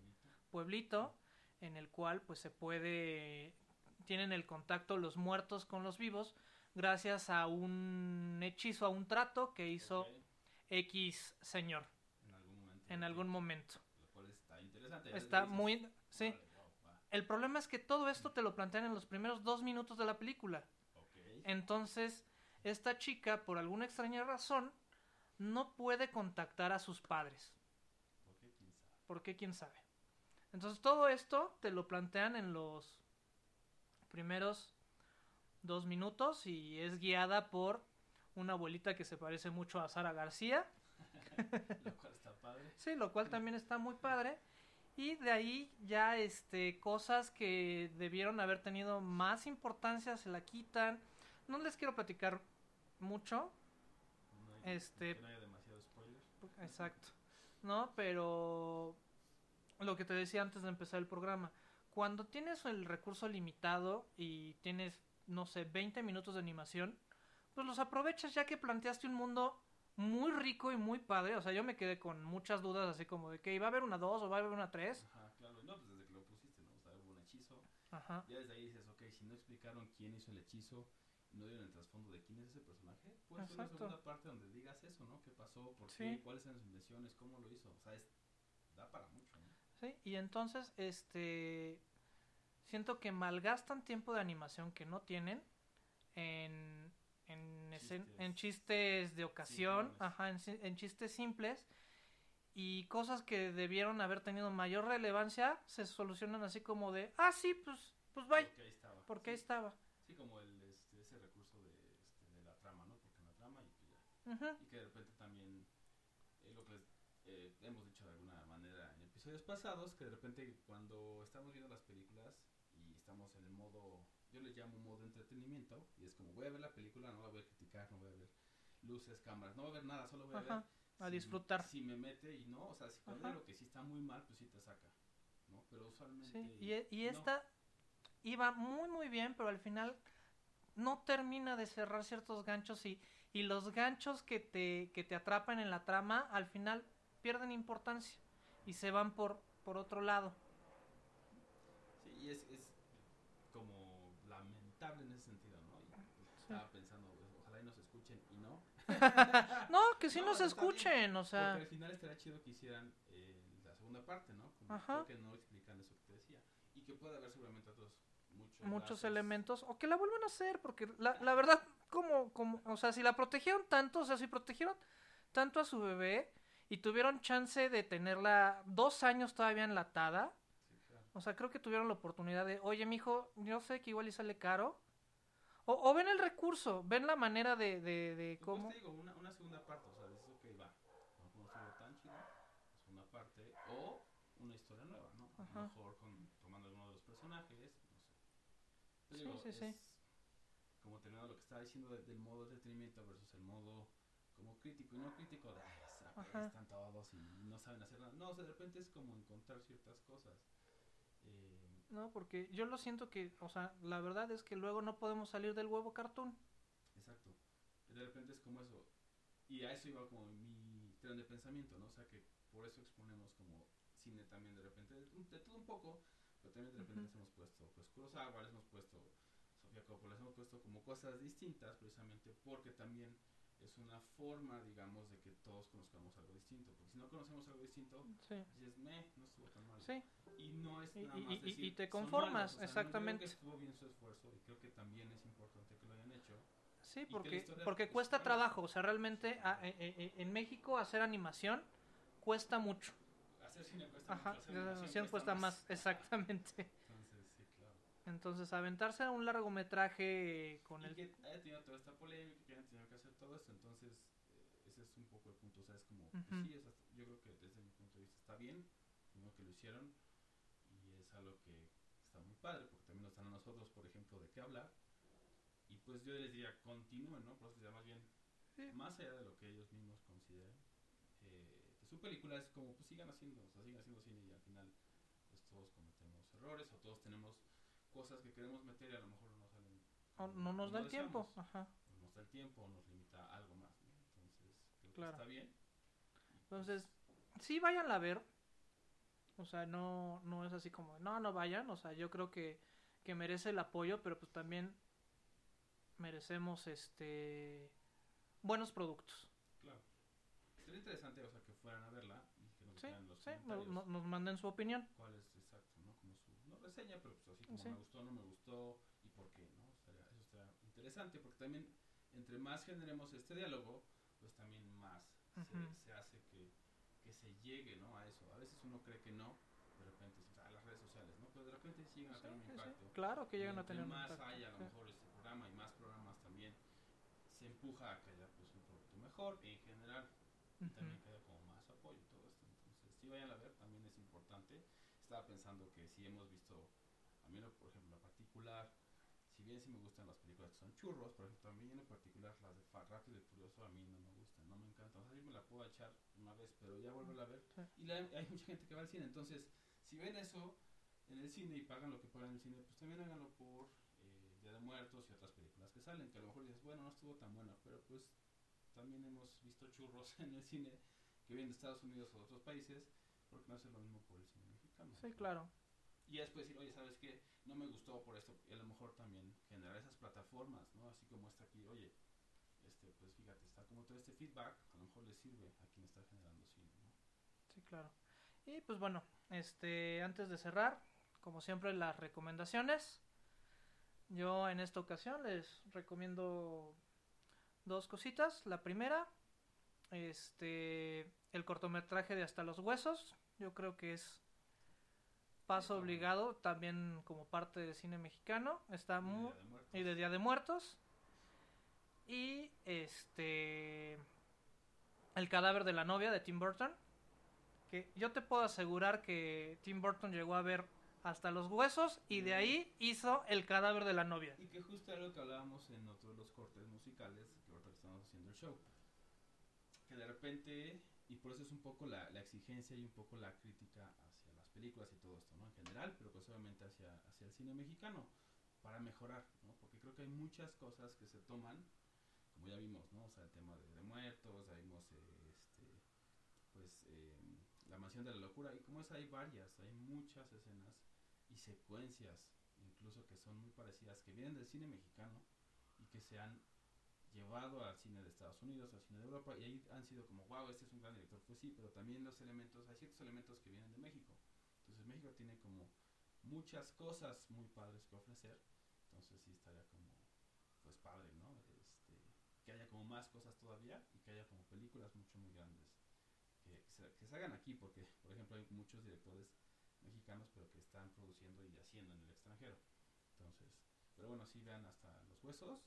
B: pueblito en el cual pues se puede tienen el contacto los muertos con los vivos gracias a un hechizo, a un trato que hizo
A: Ok,
B: X señor
A: En algún momento.
B: en algún momento.
A: Lo cual está interesante.
B: Está muy sí.
A: "Órale, wow, va".
B: El problema es que todo esto te lo plantean en los primeros dos minutos de la película.
A: Ok.
B: Entonces, esta chica, por alguna extraña razón, no puede contactar a sus padres.
A: ¿Por qué? ¿Quién sabe?
B: ¿Por qué? ¿Quién sabe? Entonces, todo esto te lo plantean en los primeros dos minutos y es guiada por una abuelita que se parece mucho a Sara García.
A: Lo cual está padre.
B: Sí, lo cual también está muy padre. Y de ahí ya este cosas que debieron haber tenido más importancia se la quitan. No les quiero platicar mucho,
A: No hay-
B: Este-
A: Que no haya demasiado spoiler.
B: exacto. No, pero lo que te decía antes de empezar el programa, cuando tienes el recurso limitado y tienes no sé, 20 minutos de animación, pues los aprovechas ya que planteaste un mundo muy rico y muy padre. O sea, yo me quedé con muchas dudas así como de que iba a haber una 2 o va a haber una 3.
A: Ajá, claro. No, pues desde que lo pusiste, ¿no? O sea, hubo un hechizo.
B: Ajá.
A: Ya desde ahí dices, ok, si no explicaron quién hizo el hechizo, no dieron el trasfondo de quién es ese personaje, pues una segunda parte donde digas eso, ¿no? ¿Qué pasó? ¿Por
B: Sí.
A: qué? ¿Cuáles eran sus intenciones? ¿Cómo lo hizo? O sea, es, da para mucho, ¿no?
B: Sí, y entonces, este, siento que malgastan tiempo de animación que no tienen en, en,
A: Chistes.
B: en chistes de ocasión,
A: Simplones.
B: ajá, en, chistes simples y cosas que debieron haber tenido mayor relevancia se solucionan así como de, ah, sí, pues, pues bye,
A: Porque ahí estaba.
B: porque ahí estaba.
A: Sí, como el, este, ese recurso de, este, de la trama, ¿no? Porque en la trama y Y que de repente también, eh, lo que eh, hemos dicho de alguna manera en episodios pasados, que de repente cuando estamos viendo las películas y estamos en el modo, yo le llamo modo entretenimiento, y es como voy a ver la película, no la voy a criticar, no voy a ver luces, cámaras, no voy a ver nada, solo voy a
B: Ajá,
A: ver
B: a
A: si-
B: disfrutar.
A: Si me mete y no, o sea, si cuando lo que sí está muy mal, pues sí te saca, ¿no? Pero usualmente...
B: Sí, y, y
A: no.
B: esta iba muy muy bien, pero al final no termina de cerrar ciertos ganchos y, y los ganchos que te, que te atrapan en la trama al final pierden importancia y se van por, por otro lado.
A: Sí, y es, es como lamentable en ese sentido, ¿no? Y, estaba pensando, pues, ojalá y nos escuchen y no.
B: No, que sí
A: No,
B: nos
A: bien,
B: escuchen, o sea,
A: Porque al final estaría chido que hicieran eh, la segunda parte, ¿no? Como
B: Ajá.
A: creo que no explican eso que te decía. Y que puede haber seguramente otros muchos
B: elementos, o que la vuelvan a hacer, porque la, la verdad, como, como, o sea, si la protegieron tanto, o sea, si protegieron tanto a su bebé y tuvieron chance de tenerla dos años todavía enlatada,
A: Sí, claro.
B: O sea, creo que tuvieron la oportunidad de, oye, mijo, yo sé que igual y sale caro. O, o ven el recurso, ven la manera de, de, de
A: Pues,
B: cómo...
A: pues, te digo, una, una segunda parte, o sea, dices, ok, va, no estuvo tan chido, segunda parte, o una historia nueva, ¿no? A
B: Ajá.
A: lo mejor con, tomando alguno de los personajes, no sé.
B: Sí,
A: digo,
B: sí, sí.
A: Como terminando lo que estaba diciendo de- del modo de entretenimiento versus el modo como crítico y no crítico de, ay, están todos y no saben hacer nada. No, o sea, de repente es como encontrar ciertas cosas. Eh,
B: No, porque yo lo siento que, o sea, la verdad es que luego no podemos salir del huevo cartoon.
A: Exacto. De repente es como eso. Y a eso iba como mi tren de pensamiento, ¿no? O sea que por eso exponemos como cine también de repente, de todo un poco, pero también de repente hemos puesto, pues Kurosawa, les hemos puesto Sofía Coppola, les hemos puesto como cosas distintas precisamente porque también es una forma, digamos, de que todos conozcamos algo distinto. Porque si no conocemos algo distinto,
B: Sí,
A: dices, me, no estuvo tan mal.
B: sí,
A: Y no es
B: Y-
A: nada
B: y-
A: más
B: y- y
A: decir,
B: te
A: "Son
B: conformas,
A: malos", o sea, no, yo creo
B: exactamente.
A: que estuvo bien su esfuerzo y creo que también es importante que lo hayan hecho.
B: sí, porque, porque
A: pues,
B: cuesta trabajo, o sea, realmente a- e- e- e- en México hacer animación cuesta mucho.
A: Hacer cine cuesta
B: Ajá,
A: mucho,
B: la
A: animación
B: cuesta más, exactamente.
A: Entonces, sí, claro.
B: Entonces, aventarse a un largometraje con
A: y
B: el...
A: que haya tenido toda esta polémica, que hayan tenido que hacer todo esto, entonces eh, ese es un poco el punto, o sea, es como, pues
B: Ujú.
A: sí, es hasta- yo creo que desde mi punto de vista está bien, primero que lo hicieron, y es algo que está muy padre, porque también nos dan a nosotros, por ejemplo, de qué hablar, y pues yo les diría, continúen, ¿no? Por eso se llama más bien,
B: Sí.
A: más allá de lo que ellos mismos consideren, de su película es como, pues sigan haciendo, o sea, sigan haciendo cine y al final, pues todos cometemos errores, o todos tenemos cosas que queremos meter y a lo mejor no salen.
B: o no nos da el tiempo. Ajá.
A: o nos da el tiempo o nos limita a algo más. ¿no? Entonces, creo
B: Claro.
A: que está bien.
B: Entonces, sí vayan a ver. O sea, no, no es así como, no, no vayan. O sea, yo creo que, que merece el apoyo, pero pues también merecemos este buenos productos.
A: Claro. Sería interesante, o sea, que fueran a verla y que nos
B: Sí,
A: los
B: sí,
A: comentarios
B: no- nos manden su opinión.
A: cuál es exacto, ¿no? Como su, no reseña, pero pues así como
B: Sí.
A: me gustó, no me gustó y por qué, ¿no? Estaría- eso estaría interesante porque también entre más generemos este diálogo, pues también más
B: Ujú.
A: se, se hace que, que se llegue, ¿no? A eso. A veces uno cree que no, de repente, a las redes sociales, ¿no? Pero de repente sí llegan a
B: Sí,
A: tener un impacto.
B: Claro que llegan a tener un
A: más
B: impacto,
A: haya a lo mejor este programa y más programas también se empuja a que haya pues un producto mejor en general y también que haya como más apoyo y todo esto entonces si vayan a ver también es importante. Estaba pensando que si hemos visto a mí por ejemplo en particular si bien sí me gustan las películas que son churros por ejemplo a mí en particular las de Rápido y Furioso a mí no me gustan no me encantan. O sea yo me la puedo echar una vez pero ya volverla a ver.
B: Sí.
A: y la- hay mucha gente que va al cine. Entonces si ven eso en el cine y pagan lo que pagan en el cine, pues también háganlo por eh, Día de Muertos y otras películas que salen, que a lo mejor dices, bueno, no estuvo tan buena, pero pues también hemos visto churros en el cine que vienen de Estados Unidos o de otros países, porque no hace lo mismo por el cine mexicano.
B: Sí, claro.
A: Y después decir, oye, ¿sabes qué? No me gustó por esto, y a lo mejor también generar esas plataformas, ¿no? Así como está aquí, oye, este, pues fíjate, está como todo este feedback, a lo mejor le sirve a quien está generando cine, ¿no?
B: Sí, claro. Y pues bueno, este, antes de cerrar, como siempre, las recomendaciones. Yo en esta ocasión les recomiendo dos cositas. La primera, este, el cortometraje de Hasta los Huesos. Yo creo que es paso obligado también como parte del cine mexicano. Está muy y de Día de Muertos. Y este. El cadáver de la novia de Tim Burton. Que yo te puedo asegurar que Tim Burton llegó a ver hasta los huesos y de ahí hizo el cadáver de la novia.
A: Y que justo era lo que hablábamos en otro de los cortes musicales, que ahorita estamos haciendo el show. Que de repente, y por eso es un poco la, exigencia y un poco la crítica hacia las películas y todo esto, ¿no? En general, pero pues obviamente hacia, hacia el cine mexicano, para mejorar, ¿no? Porque creo que hay muchas cosas que se toman, como ya vimos, ¿no? O sea, el tema de, de muertos, ya vimos, eh, este, pues, eh, la mansión de la locura, y como es, hay varias, hay muchas escenas y secuencias incluso que son muy parecidas que vienen del cine mexicano y que se han llevado al cine de Estados Unidos, al cine de Europa y ahí han sido como wow, este es un gran director, pues sí, pero también los elementos, hay ciertos elementos que vienen de México. Entonces México tiene como muchas cosas muy padres que ofrecer, entonces sí estaría como pues padre, ¿no? Este, que haya como más cosas todavía y que haya como películas mucho muy grandes que, se, hagan aquí, porque por ejemplo hay muchos directores mexicanos pero que están produciendo y haciendo en el extranjero entonces pero bueno sí vean hasta los huesos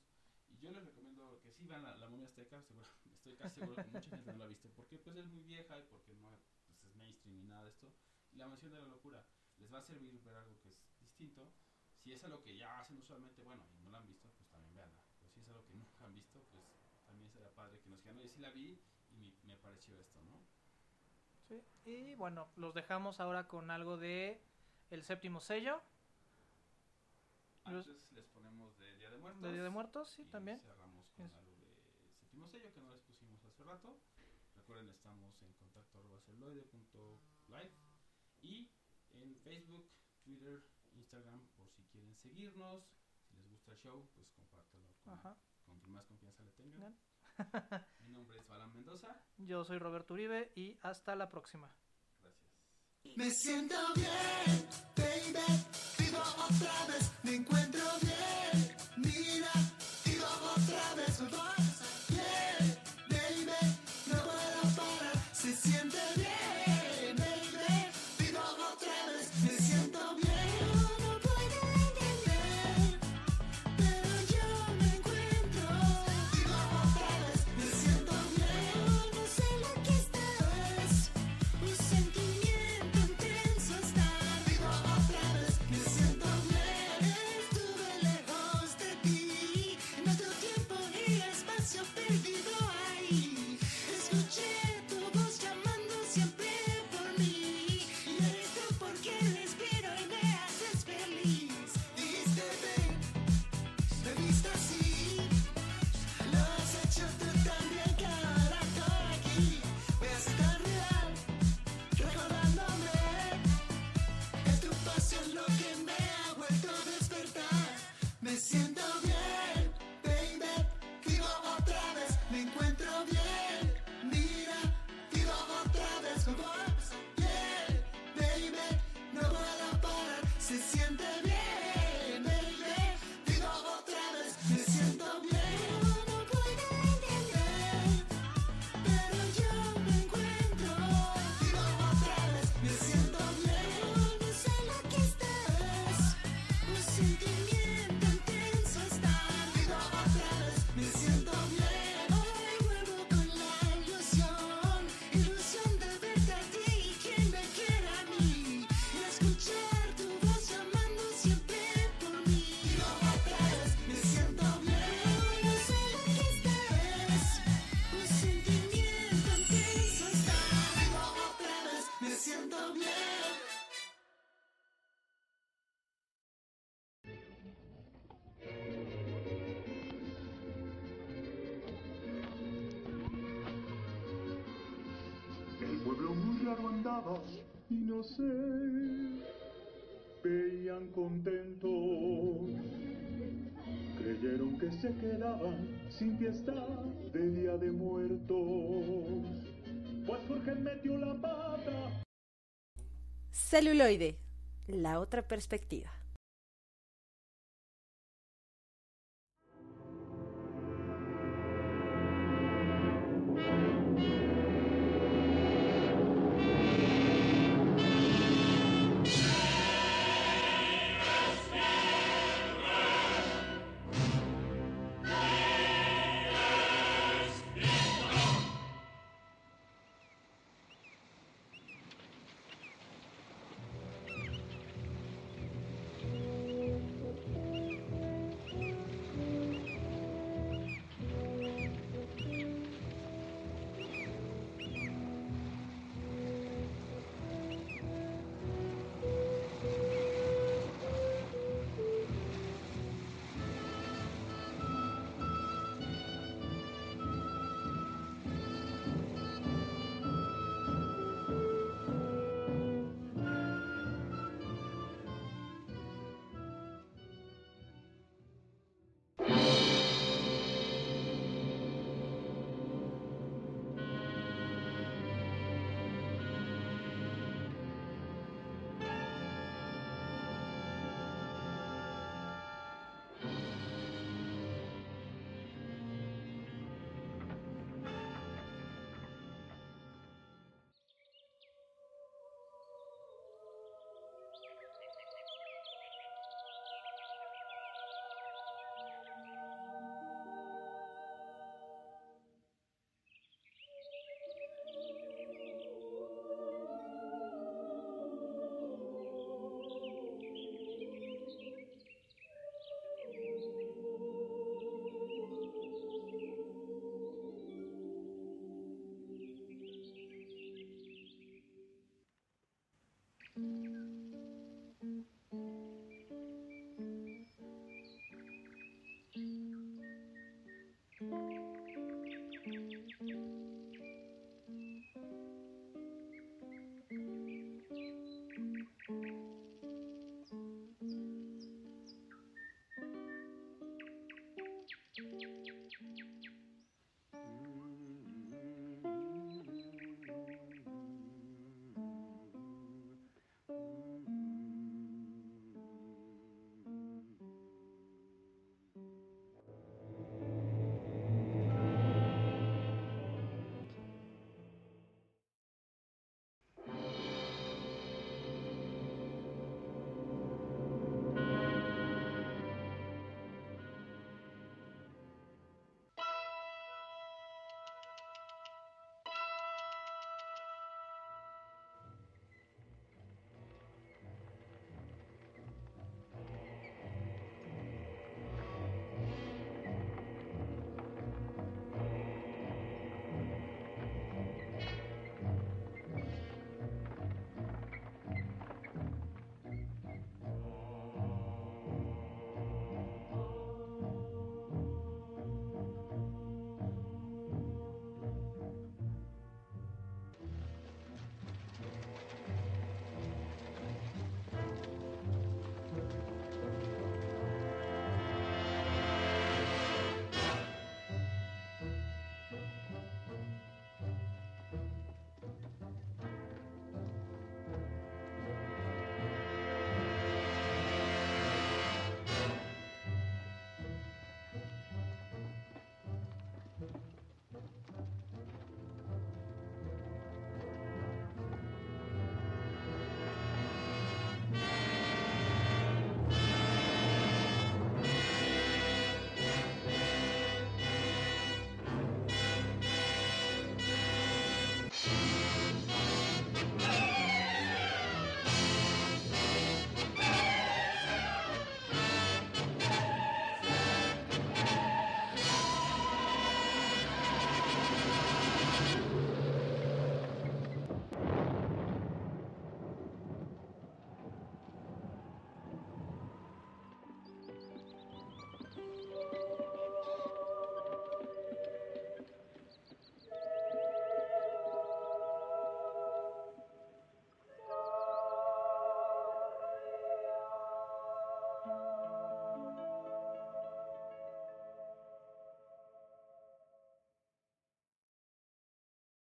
A: yo les recomiendo que sí vean la, la momia azteca seguro, estoy casi seguro que mucha gente no la ha visto porque pues es muy vieja y porque no pues, es mainstream y nada de esto. Y la mansión de la locura les va a servir ver algo que es distinto. Si es algo que ya hacen usualmente bueno y no la han visto pues también veanla pero si es algo que nunca han visto pues también será padre que nos digan, oye, sí la vi y me, me pareció esto, ¿no?
B: Sí, Y bueno, los dejamos ahora con algo de el séptimo sello Los-
A: Antes les ponemos de Día de Muertos.
B: de Día de Muertos, sí,
A: y
B: también.
A: cerramos con
B: Es-
A: algo de séptimo sello que no les pusimos hace rato. Recuerden, estamos en contacto arroba celuloide.live y en Facebook, Twitter, Instagram, por si quieren seguirnos. Si les gusta el show, pues compártanlo con,
B: Ajá.
A: con quien más confianza le tengan. Mi nombre es Balan Mendoza.
B: Yo soy Roberto Uribe y hasta la próxima.
G: Me siento bien, baby, vivo otra vez, me encuentro bien, mira, vivo otra vez, me voy a pasar bien, baby, no puedo parar, se siente bien,
H: muy raro andaba y no sé, veían contentos. Creyeron que se quedaban sin fiesta de Día de Muertos. Pues Jorge metió la pata.
F: Celuloide, la otra perspectiva.